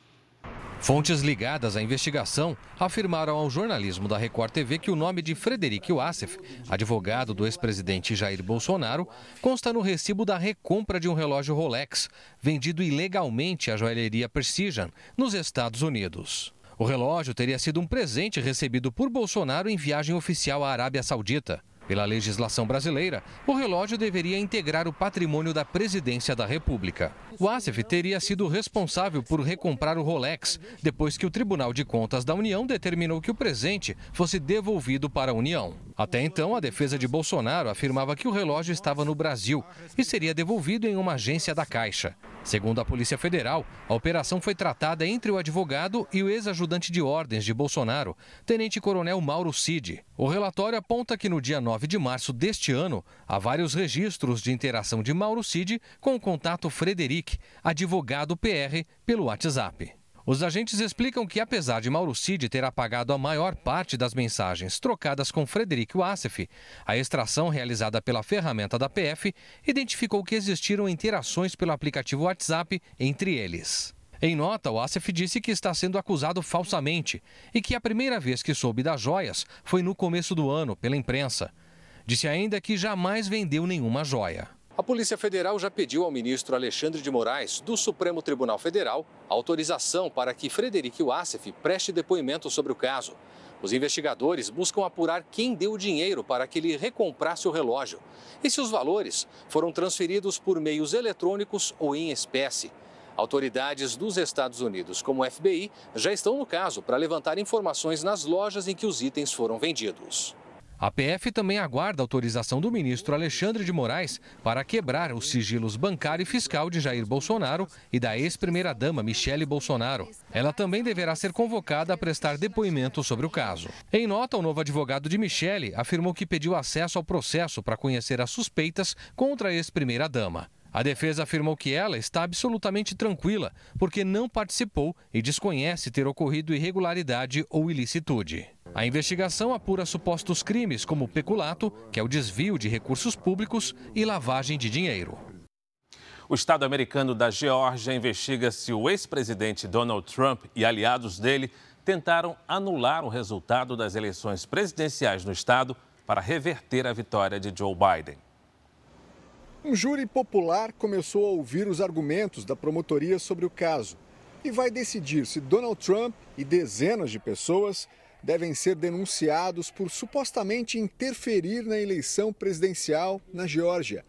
Fontes ligadas à investigação afirmaram ao jornalismo da Record TV que o nome de Frederic Wassef, advogado do ex-presidente Jair Bolsonaro, consta no recibo da recompra de um relógio Rolex, vendido ilegalmente à joalheria Precision, nos Estados Unidos. O relógio teria sido um presente recebido por Bolsonaro em viagem oficial à Arábia Saudita. Pela legislação brasileira, o relógio deveria integrar o patrimônio da presidência da República. O Asif teria sido responsável por recomprar o Rolex, depois que o Tribunal de Contas da União determinou que o presente fosse devolvido para a União. Até então, a defesa de Bolsonaro afirmava que o relógio estava no Brasil e seria devolvido em uma agência da Caixa. Segundo a Polícia Federal, a operação foi tratada entre o advogado e o ex-ajudante de ordens de Bolsonaro, tenente-coronel Mauro Cid. O relatório aponta que no dia 9 de março deste ano, há vários registros de interação de Mauro Cid com o contato Frederic, advogado PR, pelo WhatsApp. Os agentes explicam que, apesar de Mauro Cid ter apagado a maior parte das mensagens trocadas com Frederic Wassef, a extração realizada pela ferramenta da PF identificou que existiram interações pelo aplicativo WhatsApp entre eles. Em nota, o Assef disse que está sendo acusado falsamente e que a primeira vez que soube das joias foi no começo do ano, pela imprensa. Disse ainda que jamais vendeu nenhuma joia. A Polícia Federal já pediu ao ministro Alexandre de Moraes, do Supremo Tribunal Federal, autorização para que Frederic Wassef preste depoimento sobre o caso. Os investigadores buscam apurar quem deu o dinheiro para que ele recomprasse o relógio e se os valores foram transferidos por meios eletrônicos ou em espécie. Autoridades dos Estados Unidos, como o FBI, já estão no caso para levantar informações nas lojas em que os itens foram vendidos. A PF também aguarda autorização do ministro Alexandre de Moraes para quebrar os sigilos bancário e fiscal de Jair Bolsonaro e da ex-primeira-dama Michele Bolsonaro. Ela também deverá ser convocada a prestar depoimento sobre o caso. Em nota, o novo advogado de Michele afirmou que pediu acesso ao processo para conhecer as suspeitas contra a ex-primeira-dama. A defesa afirmou que ela está absolutamente tranquila, porque não participou e desconhece ter ocorrido irregularidade ou ilicitude. A investigação apura supostos crimes como peculato, que é o desvio de recursos públicos, e lavagem de dinheiro. O Estado americano da Geórgia investiga se o ex-presidente Donald Trump e aliados dele tentaram anular o resultado das eleições presidenciais no estado para reverter a vitória de Joe Biden. Um júri popular começou a ouvir os argumentos da promotoria sobre o caso e vai decidir se Donald Trump e dezenas de pessoas devem ser denunciados por supostamente interferir na eleição presidencial na Geórgia.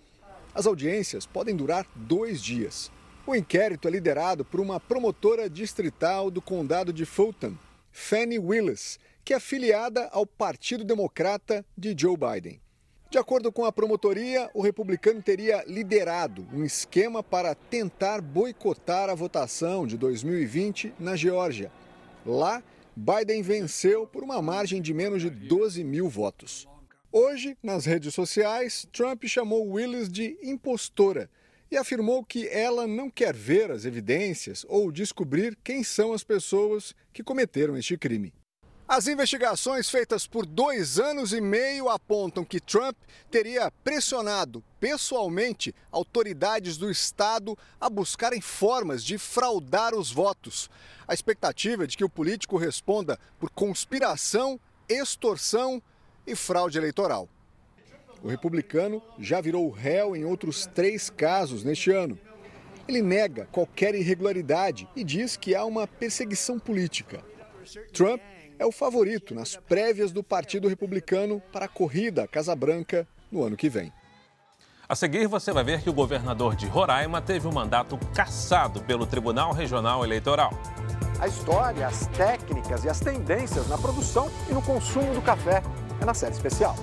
As audiências podem durar dois dias. O inquérito é liderado por uma promotora distrital do condado de Fulton, Fannie Willis, que é afiliada ao Partido Democrata de Joe Biden. De acordo com a promotoria, o republicano teria liderado um esquema para tentar boicotar a votação de 2020 na Geórgia. Lá, Biden venceu por uma margem de menos de 12 mil votos. Hoje, nas redes sociais, Trump chamou Willis de impostora e afirmou que ela não quer ver as evidências ou descobrir quem são as pessoas que cometeram este crime. As investigações feitas por dois anos e meio apontam que Trump teria pressionado pessoalmente autoridades do Estado a buscarem formas de fraudar os votos. A expectativa é de que o político responda por conspiração, extorsão e fraude eleitoral. O republicano já virou réu em outros três casos neste ano. Ele nega qualquer irregularidade e diz que há uma perseguição política. Trump é o favorito nas prévias do Partido Republicano para a corrida à Casa Branca no ano que vem. A seguir, você vai ver que o governador de Roraima teve um mandato cassado pelo Tribunal Regional Eleitoral. A história, as técnicas e as tendências na produção e no consumo do café é na série especial.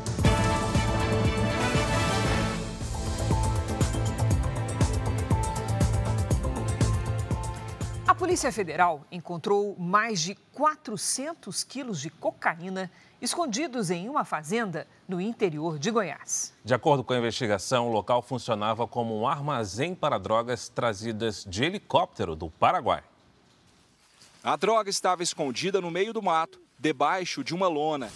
A Polícia Federal encontrou mais de 400 quilos de cocaína escondidos em uma fazenda no interior de Goiás. De acordo com a investigação, o local funcionava como um armazém para drogas trazidas de helicóptero do Paraguai. A droga estava escondida no meio do mato, debaixo de uma lona.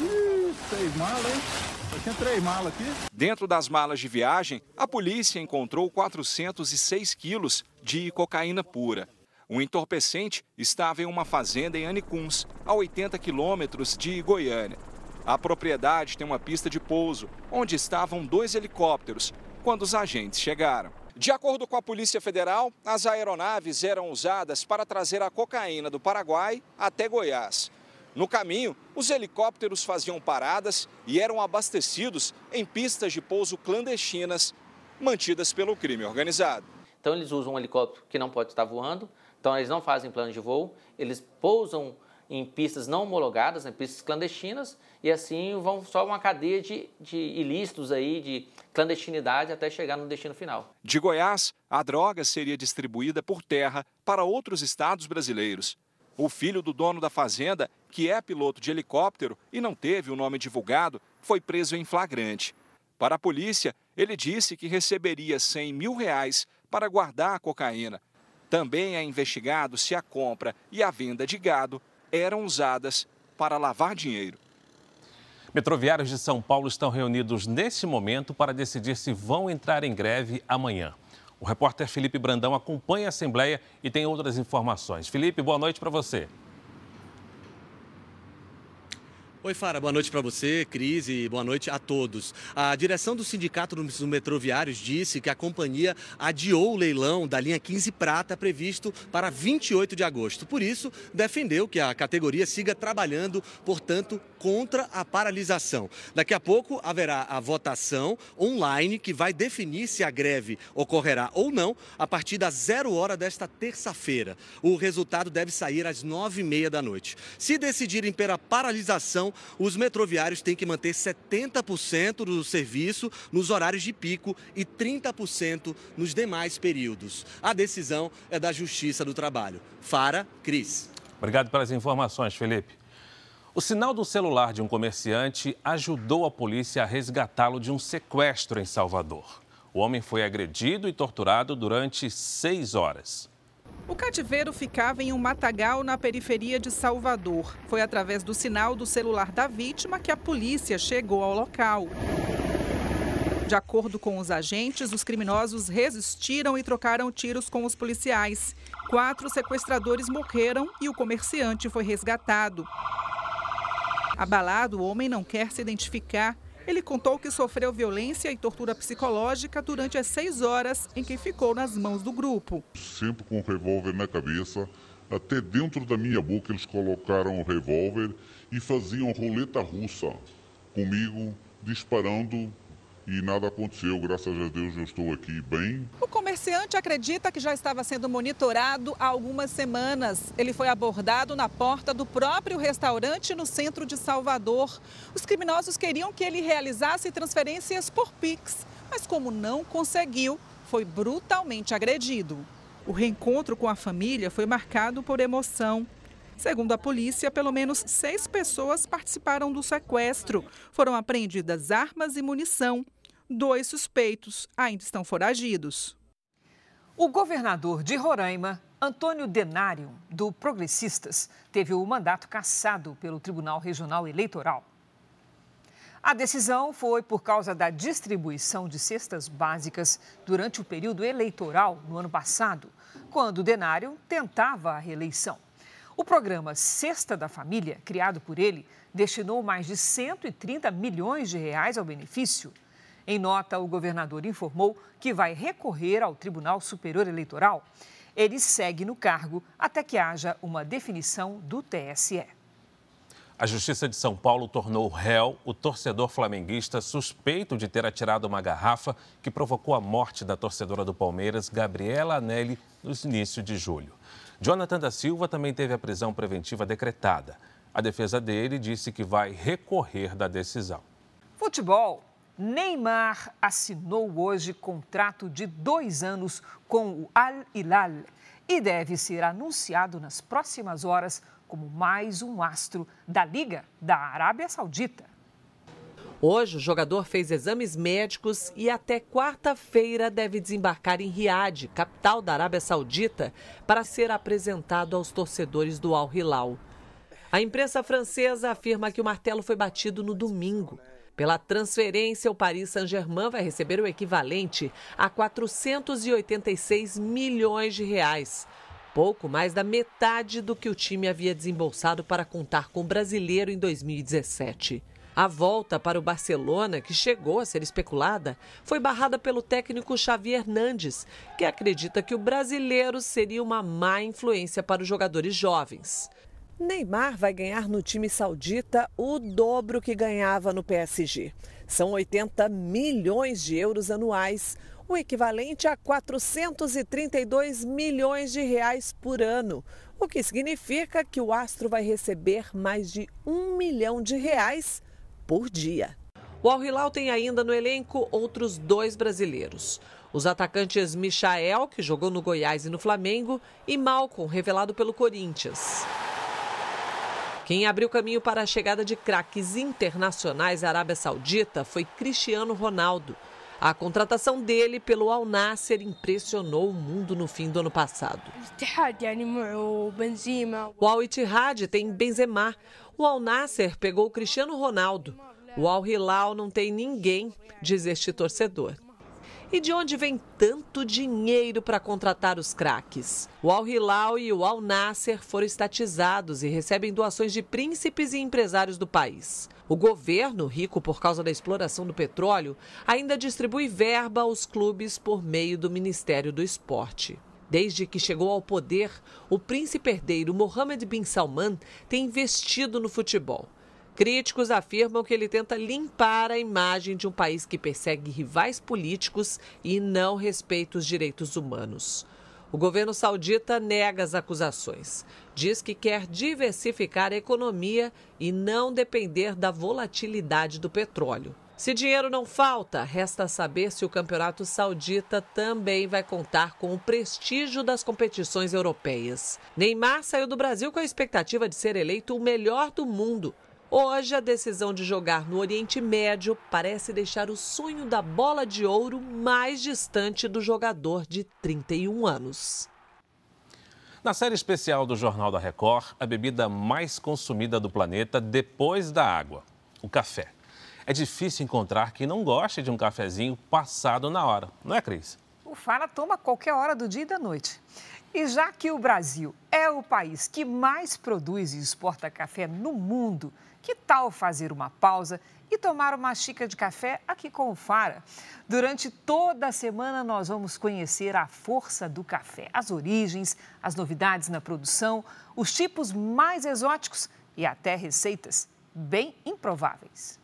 Ih, seis malas, hein? Três malas aqui. Dentro das malas de viagem, a polícia encontrou 406 quilos de cocaína pura. O entorpecente estava em uma fazenda em Anicuns, a 80 quilômetros de Goiânia. A propriedade tem uma pista de pouso, onde estavam dois helicópteros, quando os agentes chegaram. De acordo com a Polícia Federal, as aeronaves eram usadas para trazer a cocaína do Paraguai até Goiás. No caminho, os helicópteros faziam paradas e eram abastecidos em pistas de pouso clandestinas mantidas pelo crime organizado. Então eles usam um helicóptero que não pode estar voando, então eles não fazem plano de voo, eles pousam em pistas não homologadas, em pistas clandestinas, e assim vão só uma cadeia de, de ilícitos aí, de clandestinidade até chegar no destino final. De Goiás, a droga seria distribuída por terra para outros estados brasileiros. O filho do dono da fazenda, que é piloto de helicóptero e não teve o nome divulgado, foi preso em flagrante. Para a polícia, ele disse que receberia 100 mil reais para guardar a cocaína. Também é investigado se a compra e a venda de gado eram usadas para lavar dinheiro. Metroviários de São Paulo estão reunidos nesse momento para decidir se vão entrar em greve amanhã. O repórter Felipe Brandão acompanha a Assembleia e tem outras informações. Felipe, boa noite para você. Oi, Fara, boa noite para você, Cris, e boa noite a todos. A direção do Sindicato dos Metroviários disse que a companhia adiou o leilão da linha 15 Prata previsto para 28 de agosto. Por isso, defendeu que a categoria siga trabalhando, portanto, contra a paralisação. Daqui a pouco haverá a votação online que vai definir se a greve ocorrerá ou não a partir das zero hora desta terça-feira. O resultado deve sair às nove e meia da noite. Se decidirem pela paralisação, os metroviários têm que manter 70% do serviço nos horários de pico e 30% nos demais períodos. A decisão é da Justiça do Trabalho. Fara, Cris. Obrigado pelas informações, Felipe. O sinal do celular de um comerciante ajudou a polícia a resgatá-lo de um sequestro em Salvador. O homem foi agredido e torturado durante seis horas. O cativeiro ficava em um matagal na periferia de Salvador. Foi através do sinal do celular da vítima que a polícia chegou ao local. De acordo com os agentes, os criminosos resistiram e trocaram tiros com os policiais. Quatro sequestradores morreram e o comerciante foi resgatado. Abalado, o homem não quer se identificar. Ele contou que sofreu violência e tortura psicológica durante as seis horas em que ficou nas mãos do grupo. Sempre com o revólver na cabeça, até dentro da minha boca eles colocaram o revólver e faziam roleta russa comigo, disparando e nada aconteceu. Graças a Deus eu estou aqui bem. O comerciante acredita que já estava sendo monitorado há algumas semanas. Ele foi abordado na porta do próprio restaurante no centro de Salvador. Os criminosos queriam que ele realizasse transferências por Pix, mas como não conseguiu, foi brutalmente agredido. O reencontro com a família foi marcado por emoção. Segundo a polícia, pelo menos seis pessoas participaram do sequestro. Foram apreendidas armas e munição. Dois suspeitos ainda estão foragidos. O governador de Roraima, Antônio Denário, do Progressistas, teve o mandato cassado pelo Tribunal Regional Eleitoral. A decisão foi por causa da distribuição de cestas básicas durante o período eleitoral no ano passado, quando Denário tentava a reeleição. O programa Cesta da Família, criado por ele, destinou mais de 130 milhões de reais ao benefício. Em nota, o governador informou que vai recorrer ao Tribunal Superior Eleitoral. Ele segue no cargo até que haja uma definição do TSE. A Justiça de São Paulo tornou réu o torcedor flamenguista suspeito de ter atirado uma garrafa que provocou a morte da torcedora do Palmeiras, Gabriela Anelli, no início de julho. Jonathan da Silva também teve a prisão preventiva decretada. A defesa dele disse que vai recorrer da decisão. Futebol. Neymar assinou hoje contrato de dois anos com o Al Hilal e deve ser anunciado nas próximas horas como mais um astro da Liga da Arábia Saudita. Hoje, o jogador fez exames médicos e até quarta-feira deve desembarcar em Riad, capital da Arábia Saudita, para ser apresentado aos torcedores do Al Hilal. A imprensa francesa afirma que o martelo foi batido no domingo. Pela transferência, o Paris Saint-Germain vai receber o equivalente a 486 milhões de reais. Pouco mais da metade do que o time havia desembolsado para contar com o brasileiro em 2017. A volta para o Barcelona, que chegou a ser especulada, foi barrada pelo técnico Xavi Hernandes, que acredita que o brasileiro seria uma má influência para os jogadores jovens. Neymar vai ganhar no time saudita o dobro que ganhava no PSG. São 80 milhões de euros anuais, o equivalente a 432 milhões de reais por ano, o que significa que o astro vai receber mais de um milhão de reais por dia. O Al Hilal tem ainda no elenco outros dois brasileiros. Os atacantes Michael, que jogou no Goiás e no Flamengo, e Malcom, revelado pelo Corinthians. Quem abriu caminho para a chegada de craques internacionais à Arábia Saudita foi Cristiano Ronaldo. A contratação dele pelo Al Nasser impressionou o mundo no fim do ano passado. O Al Ittihad tem Benzema. O Al Nasser pegou o Cristiano Ronaldo. O Al Hilal não tem ninguém, diz este torcedor. E de onde vem tanto dinheiro para contratar os craques? O Al Hilal e o Al Nasser foram estatizados e recebem doações de príncipes e empresários do país. O governo, rico por causa da exploração do petróleo, ainda distribui verba aos clubes por meio do Ministério do Esporte. Desde que chegou ao poder, o príncipe herdeiro Mohammed bin Salman tem investido no futebol. Críticos afirmam que ele tenta limpar a imagem de um país que persegue rivais políticos e não respeita os direitos humanos. O governo saudita nega as acusações. Diz que quer diversificar a economia e não depender da volatilidade do petróleo. Se dinheiro não falta, resta saber se o campeonato saudita também vai contar com o prestígio das competições europeias. Neymar saiu do Brasil com a expectativa de ser eleito o melhor do mundo Hoje, a decisão de jogar no Oriente Médio parece deixar o sonho da bola de ouro mais distante do jogador de 31 anos. Na série especial do Jornal da Record, a bebida mais consumida do planeta depois da água, o café. É difícil encontrar quem não goste de um cafezinho passado na hora, não é, Cris? O Fara toma qualquer hora do dia e da noite. E já que o Brasil é o país que mais produz e exporta café no mundo, que tal fazer uma pausa e tomar uma xícara de café aqui com o Fara? Durante toda a semana, nós vamos conhecer a força do café, as origens, as novidades na produção, os tipos mais exóticos e até receitas bem improváveis.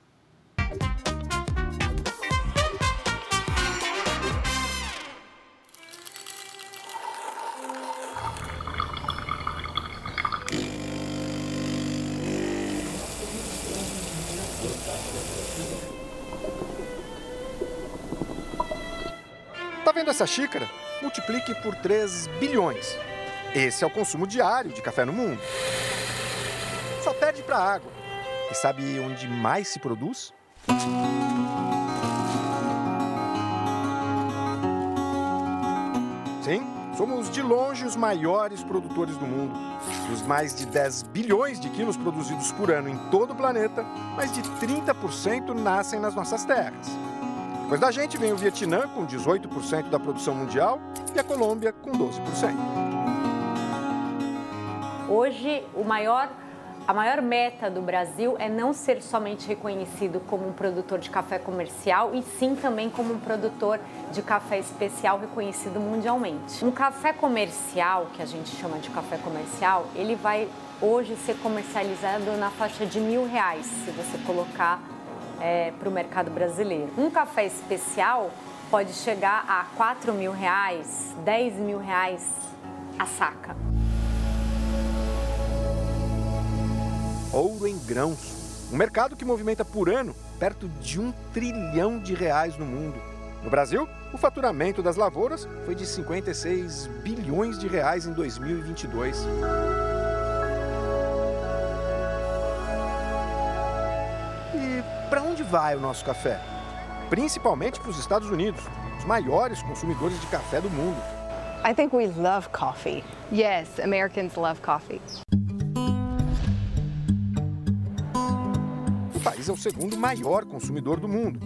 Vendo essa xícara? Multiplique por 3 bilhões. Esse é o consumo diário de café no mundo. Só perde para água. E sabe onde mais se produz? Sim, Somos de longe os maiores produtores do mundo. Dos mais de 10 bilhões de quilos produzidos por ano em todo o planeta, mais de 30% nascem nas nossas terras. Depois da gente vem o Vietnã, com 18% da produção mundial, e a Colômbia, com 12%. Hoje, o maior a maior meta do Brasil é não ser somente reconhecido como um produtor de café comercial, e sim também como um produtor de café especial reconhecido mundialmente. Um café comercial, que a gente chama de café comercial, ele vai hoje ser comercializado na faixa de mil reais, se você colocar é, para o mercado brasileiro. Um café especial pode chegar a quatro mil reais, dez mil reais a saca. ouro em grãos. Um mercado que movimenta por ano perto de um trilhão de reais no mundo. No Brasil, o faturamento das lavouras foi de 56 bilhões de reais em 2022. Vai o nosso café? Principalmente para os Estados Unidos, os maiores consumidores de café do mundo. I think we love coffee. Yes, Americans love coffee. O país é o segundo maior consumidor do mundo.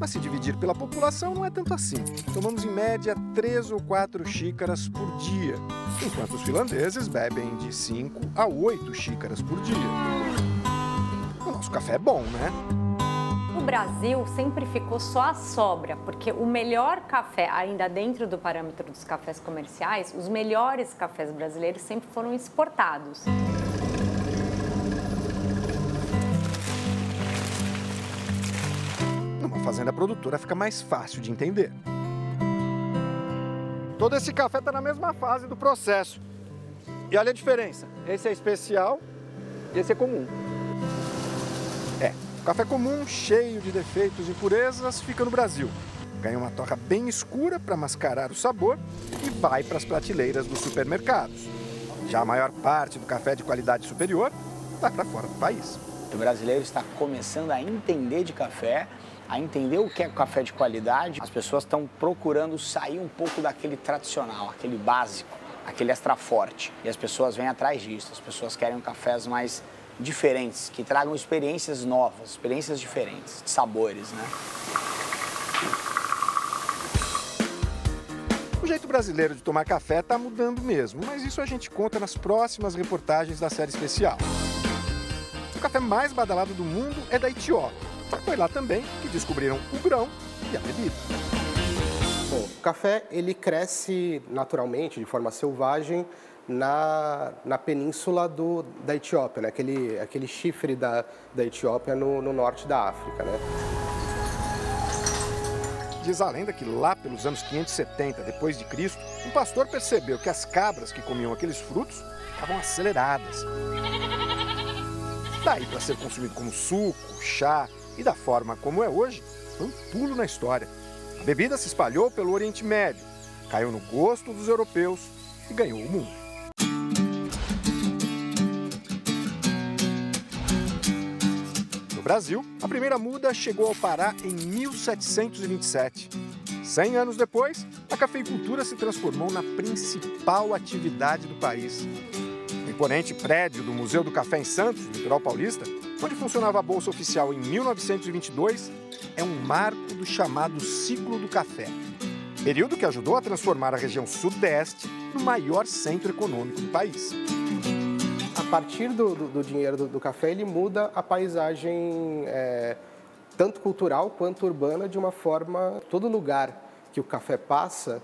Mas se dividir pela população não é tanto assim. Tomamos em média três ou quatro xícaras por dia, enquanto os finlandeses bebem de 5 a 8 xícaras por dia. O nosso café é bom, né? O Brasil sempre ficou só a sobra, porque o melhor café, ainda dentro do parâmetro dos cafés comerciais, os melhores cafés brasileiros sempre foram exportados. fazenda produtora fica mais fácil de entender. Todo esse café está na mesma fase do processo. E olha a diferença. Esse é especial e esse é comum. O café comum, cheio de defeitos e impurezas, fica no Brasil. Ganha uma torra bem escura para mascarar o sabor e vai para as prateleiras dos supermercados. Já a maior parte do café de qualidade superior vai para fora do país. O brasileiro está começando a entender de café a entender o que é café de qualidade, as pessoas estão procurando sair um pouco daquele tradicional, aquele básico, aquele extra forte. E as pessoas vêm atrás disso, as pessoas querem cafés mais diferentes, que tragam experiências novas, experiências diferentes, de sabores, né? O jeito brasileiro de tomar café está mudando mesmo, mas isso a gente conta nas próximas reportagens da série especial. O café mais badalado do mundo é da Etiópia foi lá também que descobriram o grão e a bebida. Bom, o café ele cresce naturalmente, de forma selvagem, na, na península do, da Etiópia, né? aquele, aquele chifre da, da Etiópia no, no norte da África. Né? Diz a lenda que lá pelos anos 570 depois de Cristo, um pastor percebeu que as cabras que comiam aqueles frutos estavam aceleradas. Daí para ser consumido como suco, chá e da forma como é hoje, foi um pulo na história. A bebida se espalhou pelo Oriente Médio, caiu no gosto dos europeus e ganhou o mundo. No Brasil, a primeira muda chegou ao Pará em 1727. Cem anos depois, a cafeicultura se transformou na principal atividade do país. O imponente prédio do Museu do Café em Santos, litoral paulista, onde funcionava a Bolsa Oficial em 1922, é um marco do chamado ciclo do café. Período que ajudou a transformar a região sudeste no maior centro econômico do país. Partir do, do, do dinheiro do, do, café, ele muda a paisagem é, tanto cultural quanto urbana de uma forma. Todo lugar que o café passa,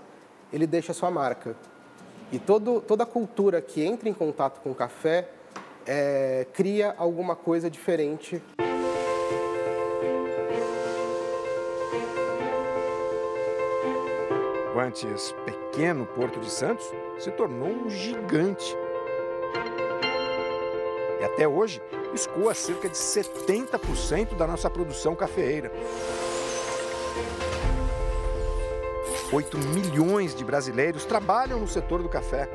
ele deixa sua marca. E todo, toda cultura que entra em contato com o café é, cria alguma coisa diferente. O antes pequeno Porto de Santos se tornou um gigante. Até hoje escoa cerca de 70% da nossa produção cafeeira. 8 milhões de brasileiros trabalham no setor do café.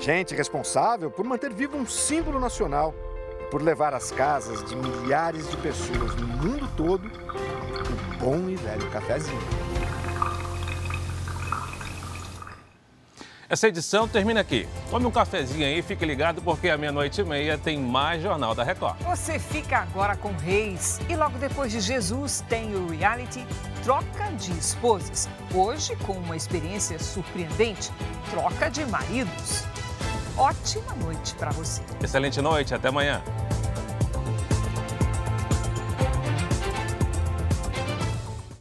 Gente responsável por manter vivo um símbolo nacional e por levar às casas de milhares de pessoas no mundo todo o bom e velho cafezinho. Essa edição termina aqui. Tome um cafezinho aí, fique ligado porque à meia-noite e meia tem mais Jornal da Record. Você fica agora com Reis e logo depois de Jesus tem o reality Troca de Esposas. Hoje, com uma experiência surpreendente, troca de maridos. Ótima noite para você. Excelente noite, até amanhã.